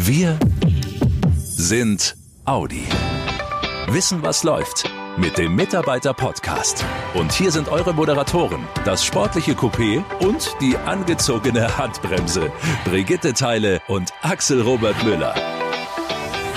Wir sind Audi. Wissen, was läuft mit dem Mitarbeiter-Podcast. Und hier sind eure Moderatoren, das sportliche Coupé und die angezogene Handbremse. Brigitte Teile und Axel Robert Müller.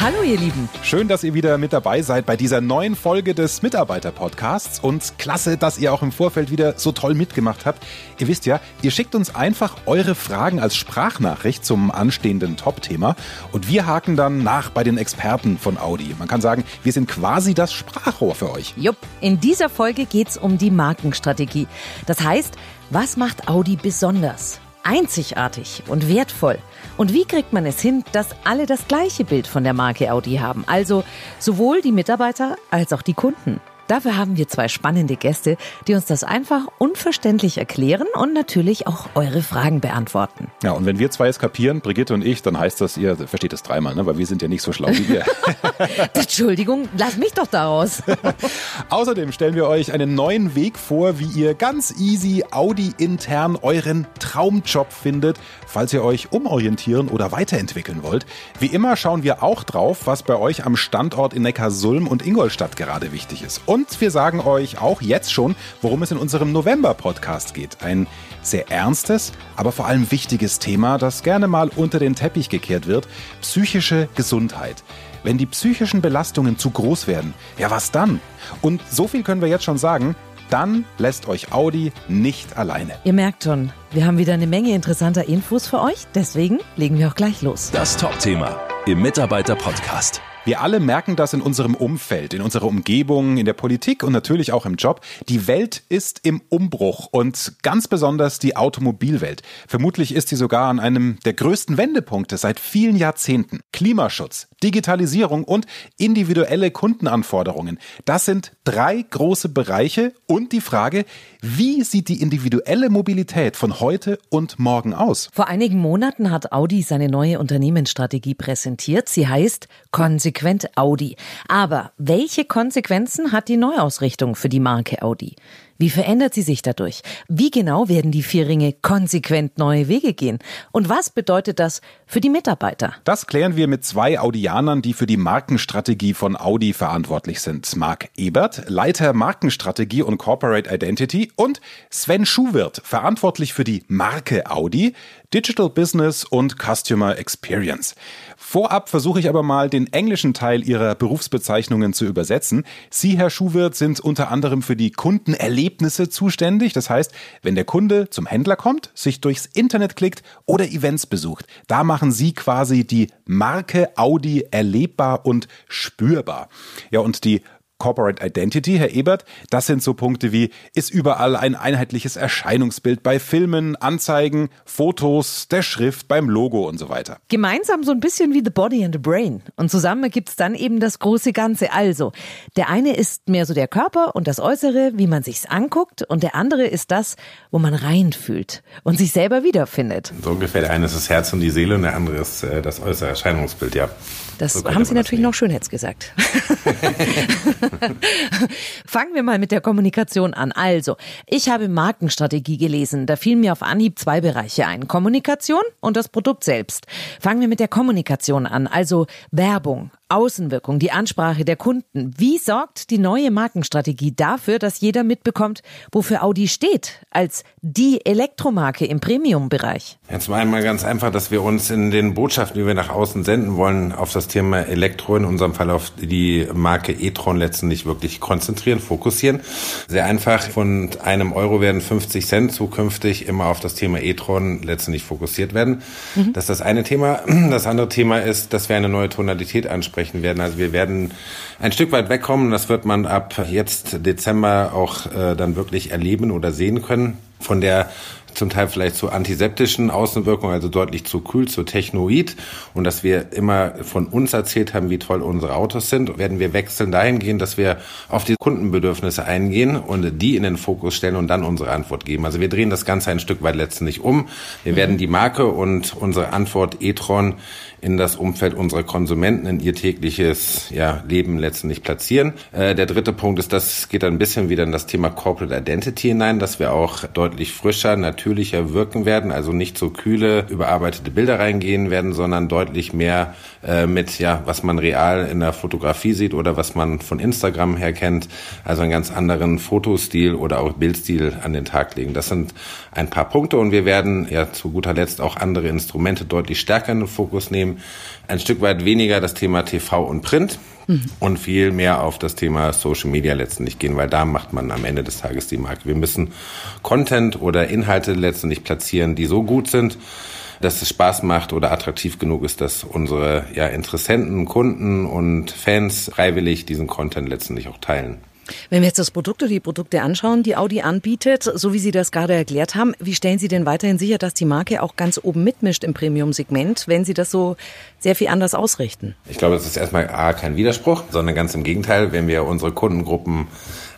Hallo ihr Lieben. Schön, dass ihr wieder mit dabei seid bei dieser neuen Folge des Mitarbeiter-Podcasts und klasse, dass ihr auch im Vorfeld wieder so toll mitgemacht habt. Ihr wisst ja, ihr schickt uns einfach eure Fragen als Sprachnachricht zum anstehenden Top-Thema und wir haken dann nach bei den Experten von Audi. Man kann sagen, wir sind quasi das Sprachrohr für euch. Jupp, in dieser Folge geht's um die Markenstrategie. Das heißt, was macht Audi besonders? Einzigartig und wertvoll? Und wie kriegt man es hin, dass alle das gleiche Bild von der Marke Audi haben? Also sowohl die Mitarbeiter als auch die Kunden. Dafür haben wir zwei spannende Gäste, die uns das einfach unverständlich erklären und natürlich auch eure Fragen beantworten. Ja, und wenn wir zwei es kapieren, Brigitte und ich, dann heißt das, ihr versteht es dreimal, ne? weil wir sind ja nicht so schlau wie wir. Entschuldigung, lass mich doch daraus. Außerdem stellen wir euch einen neuen Weg vor, wie ihr ganz easy Audi intern euren Traumjob findet, falls ihr euch umorientieren oder weiterentwickeln wollt. Wie immer schauen wir auch drauf, was bei euch am Standort in Neckarsulm und Ingolstadt gerade wichtig ist. Und und wir sagen euch auch jetzt schon, worum es in unserem November-Podcast geht. Ein sehr ernstes, aber vor allem wichtiges Thema, das gerne mal unter den Teppich gekehrt wird. Psychische Gesundheit. Wenn die psychischen Belastungen zu groß werden, ja was dann? Und so viel können wir jetzt schon sagen, dann lässt euch Audi nicht alleine. Ihr merkt schon, wir haben wieder eine Menge interessanter Infos für euch, deswegen legen wir auch gleich los. Das Top-Thema im Mitarbeiter-Podcast. Wir alle merken das in unserem Umfeld, in unserer Umgebung, in der Politik und natürlich auch im Job. Die Welt ist im Umbruch und ganz besonders die Automobilwelt. Vermutlich ist sie sogar an einem der größten Wendepunkte seit vielen Jahrzehnten. Klimaschutz, Digitalisierung und individuelle Kundenanforderungen. Das sind drei große Bereiche und die Frage, wie sieht die individuelle Mobilität von heute und morgen aus? Vor einigen Monaten hat Audi seine neue Unternehmensstrategie präsentiert. Sie heißt Konsequenz konsequent Audi. Aber welche Konsequenzen hat die Neuausrichtung für die Marke Audi? Wie verändert sie sich dadurch? Wie genau werden die vier Ringe konsequent neue Wege gehen? Und was bedeutet das für die Mitarbeiter? Das klären wir mit zwei Audianern, die für die Markenstrategie von Audi verantwortlich sind. Marc Ebert, Leiter Markenstrategie und Corporate Identity und Sven Schuwirt, verantwortlich für die Marke Audi, Digital Business und Customer Experience. Vorab versuche ich aber mal den englischen Teil Ihrer Berufsbezeichnungen zu übersetzen. Sie, Herr Schuwirt, sind unter anderem für die Kundenerlebnisse zuständig. Das heißt, wenn der Kunde zum Händler kommt, sich durchs Internet klickt oder Events besucht, da machen Sie quasi die Marke Audi erlebbar und spürbar. Ja, und die Corporate Identity, Herr Ebert, das sind so Punkte wie, ist überall ein einheitliches Erscheinungsbild bei Filmen, Anzeigen, Fotos, der Schrift, beim Logo und so weiter. Gemeinsam so ein bisschen wie The Body and the Brain. Und zusammen gibt's dann eben das große Ganze. Also, der eine ist mehr so der Körper und das Äußere, wie man sich's anguckt, und der andere ist das, wo man reinfühlt und sich selber wiederfindet. So ungefähr, der eine ist das Herz und die Seele und der andere ist äh, das äußere Erscheinungsbild, ja. Das so haben Sie natürlich noch schön jetzt gesagt. Fangen wir mal mit der Kommunikation an. Also, ich habe Markenstrategie gelesen. Da fielen mir auf Anhieb zwei Bereiche ein. Kommunikation und das Produkt selbst. Fangen wir mit der Kommunikation an. Also Werbung, Außenwirkung, die Ansprache der Kunden. Wie sorgt die neue Markenstrategie dafür, dass jeder mitbekommt, wofür Audi steht, als die Elektromarke im Premium-Bereich? Jetzt mal einmal ganz einfach, dass wir uns in den Botschaften, die wir nach außen senden wollen, auf das Thema Elektro, in unserem Fall auf die Marke e-tron letztendlich wirklich konzentrieren, fokussieren. Sehr einfach, von einem Euro werden 50 Cent zukünftig immer auf das Thema e-tron letztendlich fokussiert werden. Mhm. Das ist das eine Thema. Das andere Thema ist, dass wir eine neue Tonalität ansprechen sprechen werden. Also wir werden ein Stück weit wegkommen. Das wird man ab jetzt Dezember auch äh, dann wirklich erleben oder sehen können von der zum Teil vielleicht zu antiseptischen Außenwirkungen, also deutlich zu kühl, zu technoid und dass wir immer von uns erzählt haben, wie toll unsere Autos sind, werden wir wechseln dahingehend, dass wir auf die Kundenbedürfnisse eingehen und die in den Fokus stellen und dann unsere Antwort geben. Also wir drehen das Ganze ein Stück weit letztendlich um. Wir werden die Marke und unsere Antwort e-tron in das Umfeld unserer Konsumenten, in ihr tägliches ja, Leben letztendlich platzieren. Äh, der dritte Punkt ist, das geht ein bisschen wieder in das Thema Corporate Identity hinein, dass wir auch deutlich frischer, natürlich natürlicher wirken werden, also nicht so kühle, überarbeitete Bilder reingehen werden, sondern deutlich mehr äh, mit, ja, was man real in der Fotografie sieht oder was man von Instagram her kennt, also einen ganz anderen Fotostil oder auch Bildstil an den Tag legen. Das sind ein paar Punkte und wir werden ja zu guter Letzt auch andere Instrumente deutlich stärker in den Fokus nehmen. Ein Stück weit weniger das Thema TV und Print und viel mehr auf das Thema Social Media letztendlich gehen, weil da macht man am Ende des Tages die Marke. Wir müssen Content oder Inhalte letztendlich platzieren, die so gut sind, dass es Spaß macht oder attraktiv genug ist, dass unsere ja, Interessenten, Kunden und Fans freiwillig diesen Content letztendlich auch teilen. Wenn wir jetzt das Produkt oder die Produkte anschauen, die Audi anbietet, so wie Sie das gerade erklärt haben, wie stellen Sie denn weiterhin sicher, dass die Marke auch ganz oben mitmischt im Premium-Segment, wenn Sie das so sehr viel anders ausrichten? Ich glaube, das ist erstmal A, kein Widerspruch, sondern ganz im Gegenteil, wenn wir unsere Kundengruppen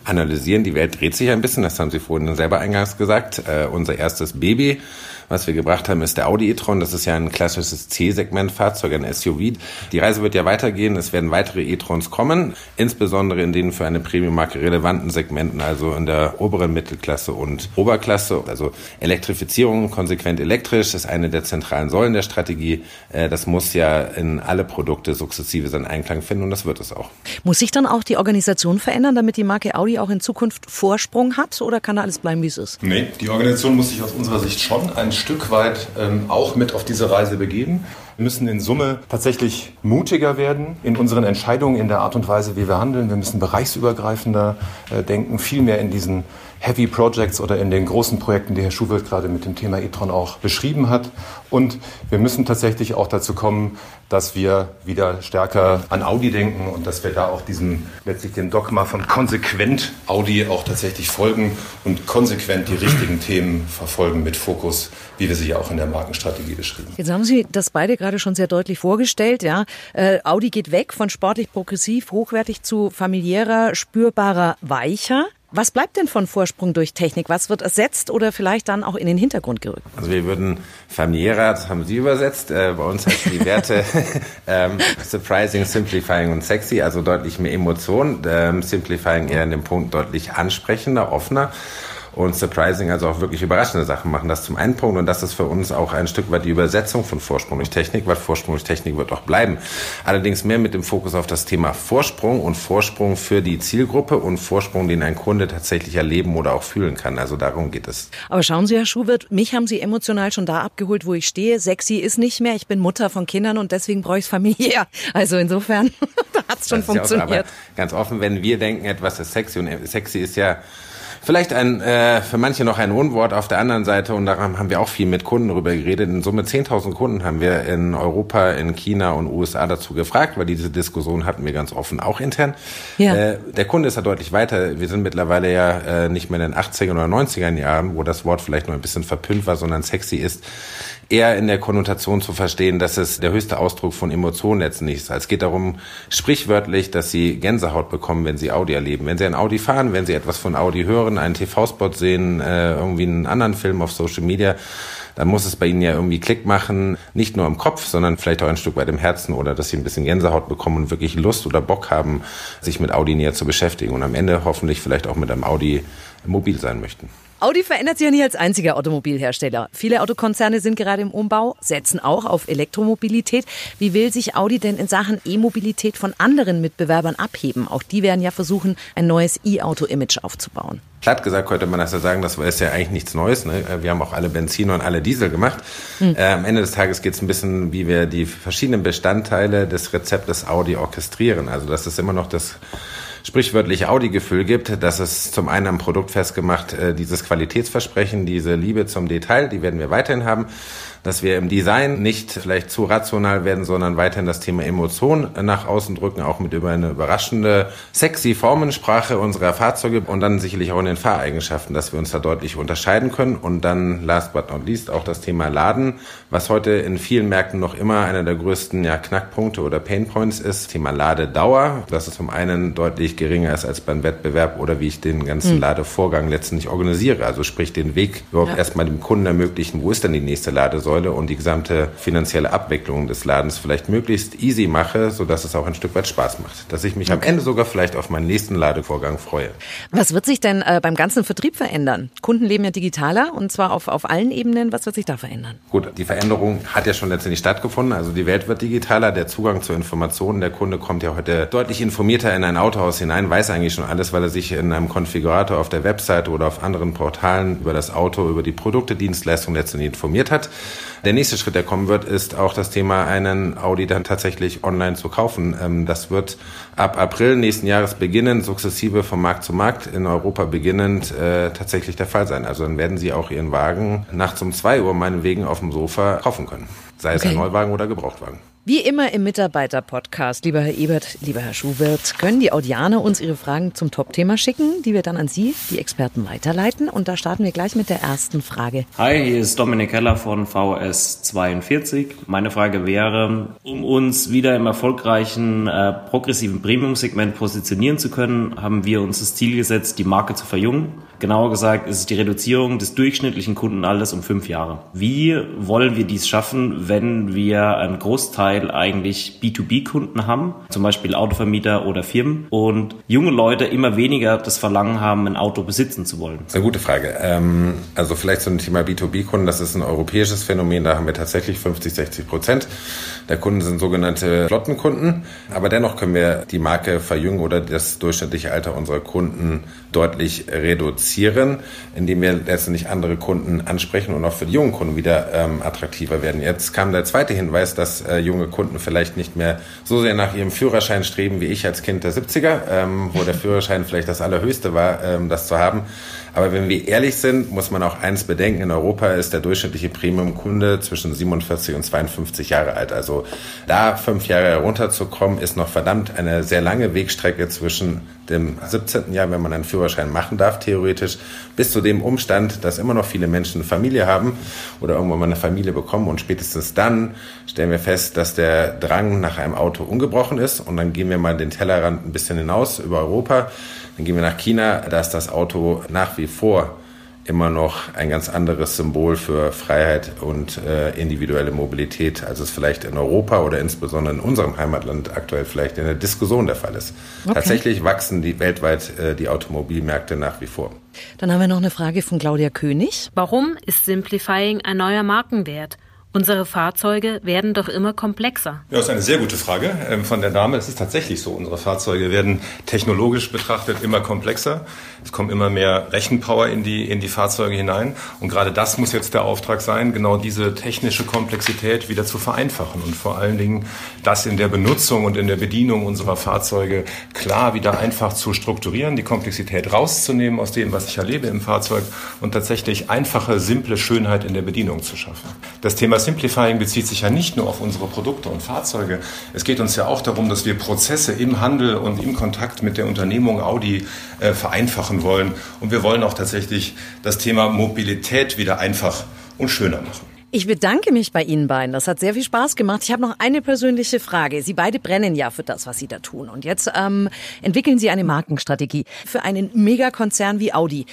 analysieren, die Welt dreht sich ein bisschen, das haben Sie vorhin selber eingangs gesagt, äh, unser erstes Baby was wir gebracht haben, ist der Audi e-tron. Das ist ja ein klassisches C-Segment-Fahrzeug, ein SUV. Die Reise wird ja weitergehen. Es werden weitere e-trons kommen, insbesondere in den für eine Premium-Marke relevanten Segmenten, also in der oberen Mittelklasse und Oberklasse. Also Elektrifizierung, konsequent elektrisch, ist eine der zentralen Säulen der Strategie. Äh, das muss ja in alle Produkte sukzessive seinen Einklang finden und das wird es auch. Muss sich dann auch die Organisation verändern, damit die Marke Audi auch in Zukunft Vorsprung hat oder kann da alles bleiben, wie es ist? Nee, die Organisation muss sich aus unserer Sicht schon ein Stück weit ähm, auch mit auf diese Reise begeben. Wir müssen in Summe tatsächlich mutiger werden in unseren Entscheidungen, in der Art und Weise, wie wir handeln. Wir müssen bereichsübergreifender äh, denken, viel mehr in diesen Heavy Projects oder in den großen Projekten, die Herr Schuwirt gerade mit dem Thema e-tron auch beschrieben hat. Und wir müssen tatsächlich auch dazu kommen, dass wir wieder stärker an Audi denken und dass wir da auch diesem letztlich dem Dogma von konsequent Audi auch tatsächlich folgen und konsequent die richtigen Themen verfolgen mit Fokus, wie wir sie ja auch in der Markenstrategie beschrieben. Jetzt haben Sie das beide gerade schon sehr deutlich vorgestellt. Ja, äh, Audi geht weg von sportlich progressiv, hochwertig zu familiärer, spürbarer, weicher. Was bleibt denn von Vorsprung durch Technik? Was wird ersetzt oder vielleicht dann auch in den Hintergrund gerückt? Also wir würden familiärer, das haben Sie übersetzt, äh, bei uns heißt die Werte ähm, surprising, simplifying und sexy, also deutlich mehr Emotion, ähm, simplifying eher in dem Punkt deutlich ansprechender, offener und surprising, also auch wirklich überraschende Sachen machen. Das zum einen Punkt und das ist für uns auch ein Stück weit die Übersetzung von Vorsprung durch Technik, weil Vorsprung durch Technik wird auch bleiben. Allerdings mehr mit dem Fokus auf das Thema Vorsprung und Vorsprung für die Zielgruppe und Vorsprung, den ein Kunde tatsächlich erleben oder auch fühlen kann. Also darum geht es. Aber schauen Sie, Herr Schuwirt, mich haben Sie emotional schon da abgeholt, wo ich stehe. Sexy ist nicht mehr. Ich bin Mutter von Kindern und deswegen brauche ich es familiär. Also insofern hat es schon funktioniert. Ja auch, ganz offen, wenn wir denken, etwas ist sexy und sexy ist ja Vielleicht ein, äh, für manche noch ein Unwort auf der anderen Seite und daran haben wir auch viel mit Kunden darüber geredet. In Summe 10.000 Kunden haben wir in Europa, in China und USA dazu gefragt, weil diese Diskussion hatten wir ganz offen auch intern. Ja. Äh, der Kunde ist ja deutlich weiter. Wir sind mittlerweile ja äh, nicht mehr in den 80er oder 90er Jahren, wo das Wort vielleicht noch ein bisschen verpünnt war, sondern sexy ist eher in der Konnotation zu verstehen, dass es der höchste Ausdruck von Emotionen letztendlich ist. Es geht darum, sprichwörtlich, dass sie Gänsehaut bekommen, wenn sie Audi erleben. Wenn sie ein Audi fahren, wenn sie etwas von Audi hören, einen TV-Spot sehen, äh, irgendwie einen anderen Film auf Social Media, dann muss es bei ihnen ja irgendwie Klick machen, nicht nur im Kopf, sondern vielleicht auch ein Stück weit im Herzen oder dass sie ein bisschen Gänsehaut bekommen und wirklich Lust oder Bock haben, sich mit Audi näher zu beschäftigen und am Ende hoffentlich vielleicht auch mit einem Audi mobil sein möchten. Audi verändert sich ja nicht als einziger Automobilhersteller. Viele Autokonzerne sind gerade im Umbau, setzen auch auf Elektromobilität. Wie will sich Audi denn in Sachen E-Mobilität von anderen Mitbewerbern abheben? Auch die werden ja versuchen, ein neues E-Auto-Image aufzubauen. Platt gesagt könnte man das ja sagen, das ist ja eigentlich nichts Neues. Ne? Wir haben auch alle Benziner und alle Diesel gemacht. Mhm. Äh, am Ende des Tages geht es ein bisschen, wie wir die verschiedenen Bestandteile des Rezeptes Audi orchestrieren. Also das ist immer noch das sprichwörtliche Audi-Gefühl gibt. Das ist zum einen am Produkt festgemacht, äh, dieses Qualitätsversprechen, diese Liebe zum Detail, die werden wir weiterhin haben dass wir im Design nicht vielleicht zu rational werden, sondern weiterhin das Thema Emotion nach außen drücken, auch mit über eine überraschende, sexy Formensprache unserer Fahrzeuge und dann sicherlich auch in den Fahreigenschaften, dass wir uns da deutlich unterscheiden können. Und dann, last but not least, auch das Thema Laden, was heute in vielen Märkten noch immer einer der größten ja, Knackpunkte oder Painpoints ist. Thema Ladedauer, dass es zum einen deutlich geringer ist als beim Wettbewerb oder wie ich den ganzen mhm. Ladevorgang letztendlich organisiere. Also sprich den Weg überhaupt ja. erstmal dem Kunden ermöglichen, wo ist denn die nächste Ladesäule Säule und die gesamte finanzielle Abwicklung des Ladens vielleicht möglichst easy mache, sodass es auch ein Stück weit Spaß macht. Dass ich mich okay. am Ende sogar vielleicht auf meinen nächsten Ladevorgang freue. Was wird sich denn äh, beim ganzen Vertrieb verändern? Kunden leben ja digitaler und zwar auf, auf allen Ebenen. Was wird sich da verändern? Gut, die Veränderung hat ja schon letztendlich stattgefunden. Also die Welt wird digitaler, der Zugang zu Informationen, der Kunde kommt ja heute deutlich informierter in ein Autohaus hinein, weiß eigentlich schon alles, weil er sich in einem Konfigurator auf der Website oder auf anderen Portalen über das Auto, über die Produkte, Dienstleistungen letztendlich informiert hat. Der nächste Schritt, der kommen wird, ist auch das Thema, einen Audi dann tatsächlich online zu kaufen. Ähm, das wird ab April nächsten Jahres beginnen, sukzessive vom Markt zu Markt in Europa beginnend äh, tatsächlich der Fall sein. Also dann werden Sie auch Ihren Wagen nachts um zwei Uhr meinetwegen auf dem Sofa kaufen können. Sei es okay. ein Neuwagen oder Gebrauchtwagen. Wie immer im Mitarbeiter-Podcast, lieber Herr Ebert, lieber Herr Schuwirth, können die Audianer uns ihre Fragen zum Top-Thema schicken, die wir dann an Sie, die Experten, weiterleiten. Und da starten wir gleich mit der ersten Frage. Hi, hier ist Dominik Heller von VS42. Meine Frage wäre, um uns wieder im erfolgreichen äh, progressiven Premium-Segment positionieren zu können, haben wir uns das Ziel gesetzt, die Marke zu verjüngen. Genauer gesagt ist es die Reduzierung des durchschnittlichen Kundenalters um fünf Jahre. Wie wollen wir dies schaffen, wenn wir einen Großteil eigentlich B2B-Kunden haben, zum Beispiel Autovermieter oder Firmen, und junge Leute immer weniger das Verlangen haben, ein Auto besitzen zu wollen? Eine gute Frage. Ähm, also vielleicht zum Thema B2B-Kunden, das ist ein europäisches Phänomen, da haben wir tatsächlich 50, 60 Prozent der Kunden sind sogenannte Flottenkunden. Aber dennoch können wir die Marke verjüngen oder das durchschnittliche Alter unserer Kunden deutlich reduzieren, indem wir letztendlich andere Kunden ansprechen und auch für die jungen Kunden wieder ähm, attraktiver werden. Jetzt kam der zweite Hinweis, dass äh, junge Kunden vielleicht nicht mehr so sehr nach ihrem Führerschein streben wie ich als Kind der 70er, ähm, wo der Führerschein vielleicht das Allerhöchste war, ähm, das zu haben. Aber wenn wir ehrlich sind, muss man auch eins bedenken. In Europa ist der durchschnittliche Premium-Kunde zwischen 47 und 52 Jahre alt. Also da fünf Jahre herunterzukommen, ist noch verdammt eine sehr lange Wegstrecke zwischen dem 17. Jahr, wenn man einen Führerschein machen darf, theoretisch, bis zu dem Umstand, dass immer noch viele Menschen eine Familie haben oder irgendwann mal eine Familie bekommen und spätestens dann stellen wir fest, dass der Drang nach einem Auto ungebrochen ist und dann gehen wir mal den Tellerrand ein bisschen hinaus über Europa dann gehen wir nach China, da ist das Auto nach wie vor immer noch ein ganz anderes Symbol für Freiheit und äh, individuelle Mobilität, als es vielleicht in Europa oder insbesondere in unserem Heimatland aktuell vielleicht in der Diskussion der Fall ist. Okay. Tatsächlich wachsen die weltweit äh, die Automobilmärkte nach wie vor. Dann haben wir noch eine Frage von Claudia König. Warum ist Simplifying ein neuer Markenwert? Unsere Fahrzeuge werden doch immer komplexer. Ja, das ist eine sehr gute Frage ähm, von der Dame. Es ist tatsächlich so. Unsere Fahrzeuge werden technologisch betrachtet immer komplexer. Es kommt immer mehr Rechenpower in die, in die Fahrzeuge hinein. Und gerade das muss jetzt der Auftrag sein, genau diese technische Komplexität wieder zu vereinfachen und vor allen Dingen das in der Benutzung und in der Bedienung unserer Fahrzeuge klar wieder einfach zu strukturieren, die Komplexität rauszunehmen aus dem, was ich erlebe im Fahrzeug und tatsächlich einfache, simple Schönheit in der Bedienung zu schaffen. Das Thema Simplifying bezieht sich ja nicht nur auf unsere Produkte und Fahrzeuge. Es geht uns ja auch darum, dass wir Prozesse im Handel und im Kontakt mit der Unternehmung Audi äh, vereinfachen wollen. Und wir wollen auch tatsächlich das Thema Mobilität wieder einfach und schöner machen. Ich bedanke mich bei Ihnen beiden. Das hat sehr viel Spaß gemacht. Ich habe noch eine persönliche Frage. Sie beide brennen ja für das, was Sie da tun. Und jetzt ähm, entwickeln Sie eine Markenstrategie für einen Megakonzern wie Audi.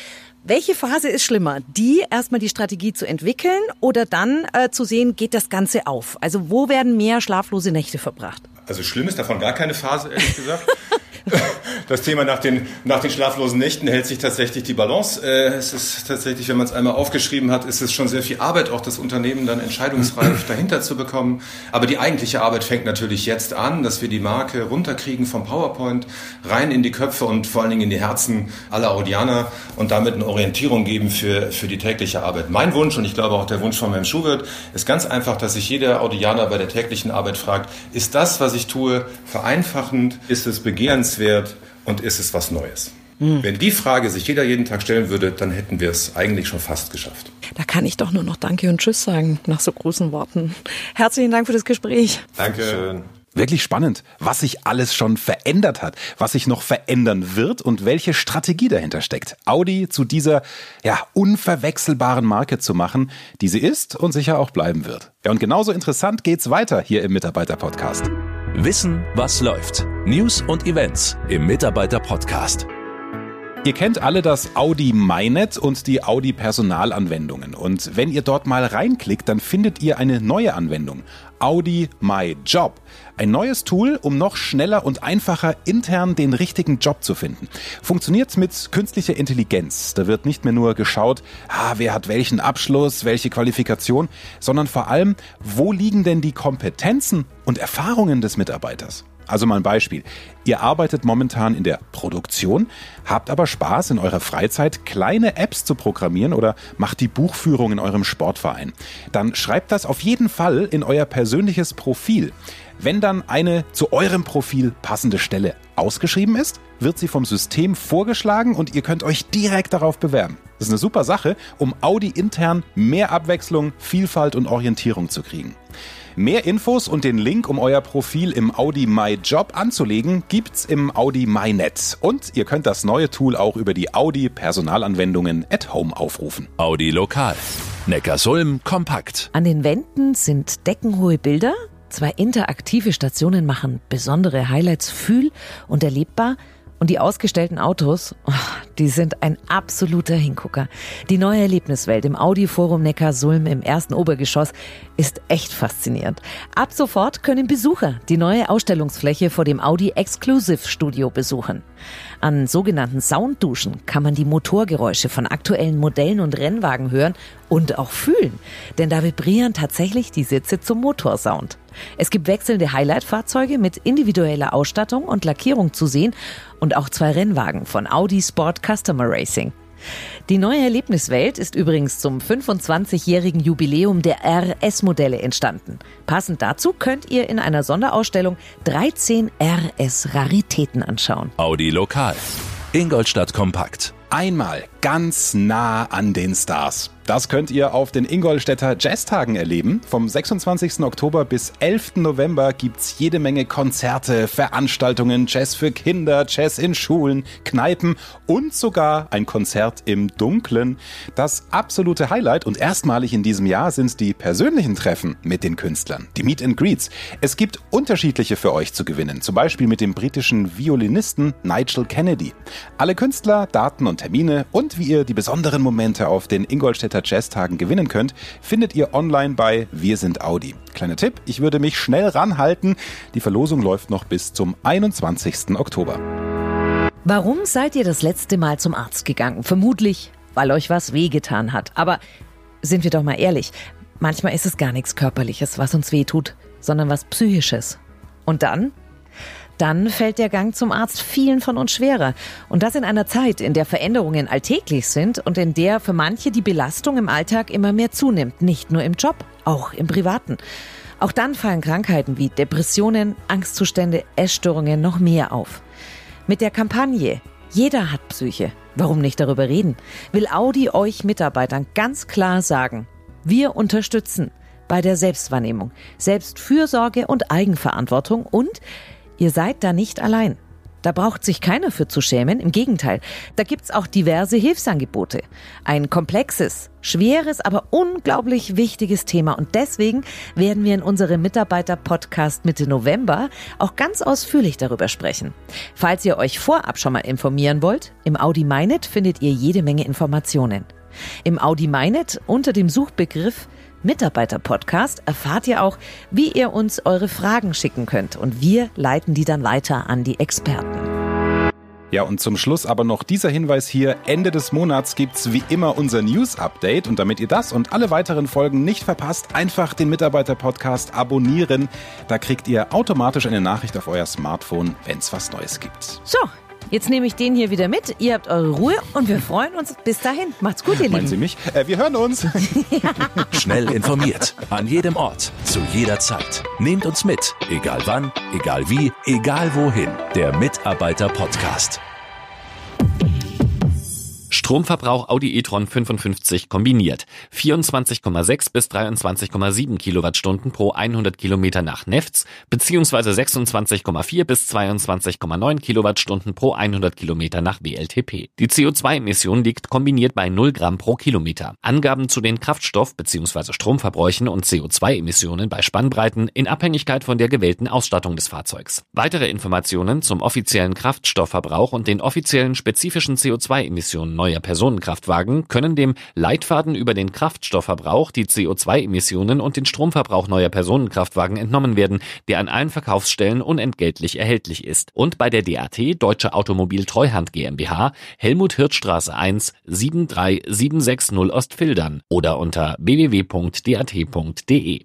Welche Phase ist schlimmer? Die, erstmal die Strategie zu entwickeln oder dann äh, zu sehen, geht das Ganze auf? Also wo werden mehr schlaflose Nächte verbracht? Also schlimm ist davon gar keine Phase, ehrlich gesagt. das Thema nach den, nach den schlaflosen Nächten hält sich tatsächlich die Balance. Äh, es ist tatsächlich, wenn man es einmal aufgeschrieben hat, ist es schon sehr viel Arbeit, auch das Unternehmen dann entscheidungsreif dahinter zu bekommen. Aber die eigentliche Arbeit fängt natürlich jetzt an, dass wir die Marke runterkriegen vom PowerPoint rein in die Köpfe und vor allen Dingen in die Herzen aller Audianer und damit eine Orientierung geben für, für die tägliche Arbeit. Mein Wunsch und ich glaube auch der Wunsch von meinem Schuhwirt ist ganz einfach, dass sich jeder Audianer bei der täglichen Arbeit fragt, ist das, was ich tue, vereinfachend? Ist es begehrenswert? und ist es was Neues? Mhm. Wenn die Frage sich jeder jeden Tag stellen würde, dann hätten wir es eigentlich schon fast geschafft. Da kann ich doch nur noch Danke und Tschüss sagen nach so großen Worten. Herzlichen Dank für das Gespräch. Danke. Schön. Wirklich spannend, was sich alles schon verändert hat, was sich noch verändern wird und welche Strategie dahinter steckt. Audi zu dieser ja unverwechselbaren Marke zu machen, die sie ist und sicher auch bleiben wird. Ja, und genauso interessant geht's weiter hier im Mitarbeiter Podcast. Wissen, was läuft. News und Events im Mitarbeiter Podcast. Ihr kennt alle das Audi MyNet und die Audi Personalanwendungen. Und wenn ihr dort mal reinklickt, dann findet ihr eine neue Anwendung. Audi My Job. Ein neues Tool, um noch schneller und einfacher intern den richtigen Job zu finden. Funktioniert mit künstlicher Intelligenz. Da wird nicht mehr nur geschaut, ah, wer hat welchen Abschluss, welche Qualifikation, sondern vor allem, wo liegen denn die Kompetenzen und Erfahrungen des Mitarbeiters? Also mal ein Beispiel. Ihr arbeitet momentan in der Produktion, habt aber Spaß in eurer Freizeit, kleine Apps zu programmieren oder macht die Buchführung in eurem Sportverein. Dann schreibt das auf jeden Fall in euer persönliches Profil. Wenn dann eine zu eurem Profil passende Stelle ausgeschrieben ist, wird sie vom System vorgeschlagen und ihr könnt euch direkt darauf bewerben. Das ist eine super Sache, um Audi intern mehr Abwechslung, Vielfalt und Orientierung zu kriegen. Mehr Infos und den Link, um euer Profil im Audi My Job anzulegen, gibt's im Audi MyNet. Und ihr könnt das neue Tool auch über die Audi Personalanwendungen at Home aufrufen. Audi Lokal. Neckarsulm kompakt. An den Wänden sind deckenhohe Bilder. Zwei interaktive Stationen machen besondere Highlights fühl- und erlebbar. Und die ausgestellten Autos, oh, die sind ein absoluter Hingucker. Die neue Erlebniswelt im Audi Forum Neckar-Sulm im ersten Obergeschoss ist echt faszinierend. Ab sofort können Besucher die neue Ausstellungsfläche vor dem Audi Exclusive Studio besuchen. An sogenannten Soundduschen kann man die Motorgeräusche von aktuellen Modellen und Rennwagen hören und auch fühlen. Denn da vibrieren tatsächlich die Sitze zum Motorsound. Es gibt wechselnde Highlight-Fahrzeuge mit individueller Ausstattung und Lackierung zu sehen und auch zwei Rennwagen von Audi Sport Customer Racing. Die neue Erlebniswelt ist übrigens zum 25-jährigen Jubiläum der RS-Modelle entstanden. Passend dazu könnt ihr in einer Sonderausstellung 13 RS-Raritäten anschauen. Audi Lokal. Ingolstadt kompakt. Einmal ganz nah an den Stars. Das könnt ihr auf den Ingolstädter Jazztagen erleben. Vom 26. Oktober bis 11. November gibt's jede Menge Konzerte, Veranstaltungen, Jazz für Kinder, Jazz in Schulen, Kneipen und sogar ein Konzert im Dunklen. Das absolute Highlight und erstmalig in diesem Jahr sind die persönlichen Treffen mit den Künstlern, die Meet and Greets. Es gibt unterschiedliche für euch zu gewinnen, zum Beispiel mit dem britischen Violinisten Nigel Kennedy. Alle Künstler, Daten und Termine und wie ihr die besonderen Momente auf den Ingolstädter Jazztagen gewinnen könnt, findet ihr online bei Wir sind Audi. Kleiner Tipp, ich würde mich schnell ranhalten. Die Verlosung läuft noch bis zum 21. Oktober. Warum seid ihr das letzte Mal zum Arzt gegangen? Vermutlich, weil euch was wehgetan hat. Aber sind wir doch mal ehrlich, manchmal ist es gar nichts Körperliches, was uns wehtut, sondern was Psychisches. Und dann? Dann fällt der Gang zum Arzt vielen von uns schwerer. Und das in einer Zeit, in der Veränderungen alltäglich sind und in der für manche die Belastung im Alltag immer mehr zunimmt. Nicht nur im Job, auch im Privaten. Auch dann fallen Krankheiten wie Depressionen, Angstzustände, Essstörungen noch mehr auf. Mit der Kampagne Jeder hat Psyche, warum nicht darüber reden, will Audi euch Mitarbeitern ganz klar sagen, wir unterstützen bei der Selbstwahrnehmung, Selbstfürsorge und Eigenverantwortung und Ihr seid da nicht allein. Da braucht sich keiner für zu schämen. Im Gegenteil, da gibt's auch diverse Hilfsangebote. Ein komplexes, schweres, aber unglaublich wichtiges Thema. Und deswegen werden wir in unserem Mitarbeiter-Podcast Mitte November auch ganz ausführlich darüber sprechen. Falls ihr euch vorab schon mal informieren wollt, im Audi MyNet findet ihr jede Menge Informationen. Im Audi MyNet unter dem Suchbegriff Mitarbeiter-Podcast erfahrt ihr auch, wie ihr uns eure Fragen schicken könnt und wir leiten die dann weiter an die Experten. Ja, und zum Schluss aber noch dieser Hinweis hier. Ende des Monats gibt's wie immer unser News-Update. Und damit ihr das und alle weiteren Folgen nicht verpasst, einfach den Mitarbeiter-Podcast abonnieren. Da kriegt ihr automatisch eine Nachricht auf euer Smartphone, wenn's was Neues gibt. So, Jetzt nehme ich den hier wieder mit. Ihr habt eure Ruhe und wir freuen uns. Bis dahin. Macht's gut, ihr Lieben. Meinen Sie mich? Äh, wir hören uns. Schnell informiert. An jedem Ort. Zu jeder Zeit. Nehmt uns mit. Egal wann, egal wie, egal wohin. Der Mitarbeiter-Podcast. Stromverbrauch Audi e-tron 55 kombiniert. 24,6 bis 23,7 Kilowattstunden pro 100 Kilometer nach Nefts beziehungsweise 26,4 bis 22,9 Kilowattstunden pro 100 Kilometer nach WLTP. Die CO2-Emission liegt kombiniert bei 0 Gramm pro Kilometer. Angaben zu den Kraftstoff- bzw. Stromverbräuchen und CO2-Emissionen bei Spannbreiten in Abhängigkeit von der gewählten Ausstattung des Fahrzeugs. Weitere Informationen zum offiziellen Kraftstoffverbrauch und den offiziellen spezifischen CO2-Emissionen neuer Personenkraftwagen können dem Leitfaden über den Kraftstoffverbrauch, die CO2-Emissionen und den Stromverbrauch neuer Personenkraftwagen entnommen werden, der an allen Verkaufsstellen unentgeltlich erhältlich ist. Und bei der DAT Deutsche Automobil Treuhand GmbH Helmut Hirtstraße 1 73760 Ostfildern oder unter www.dat.de.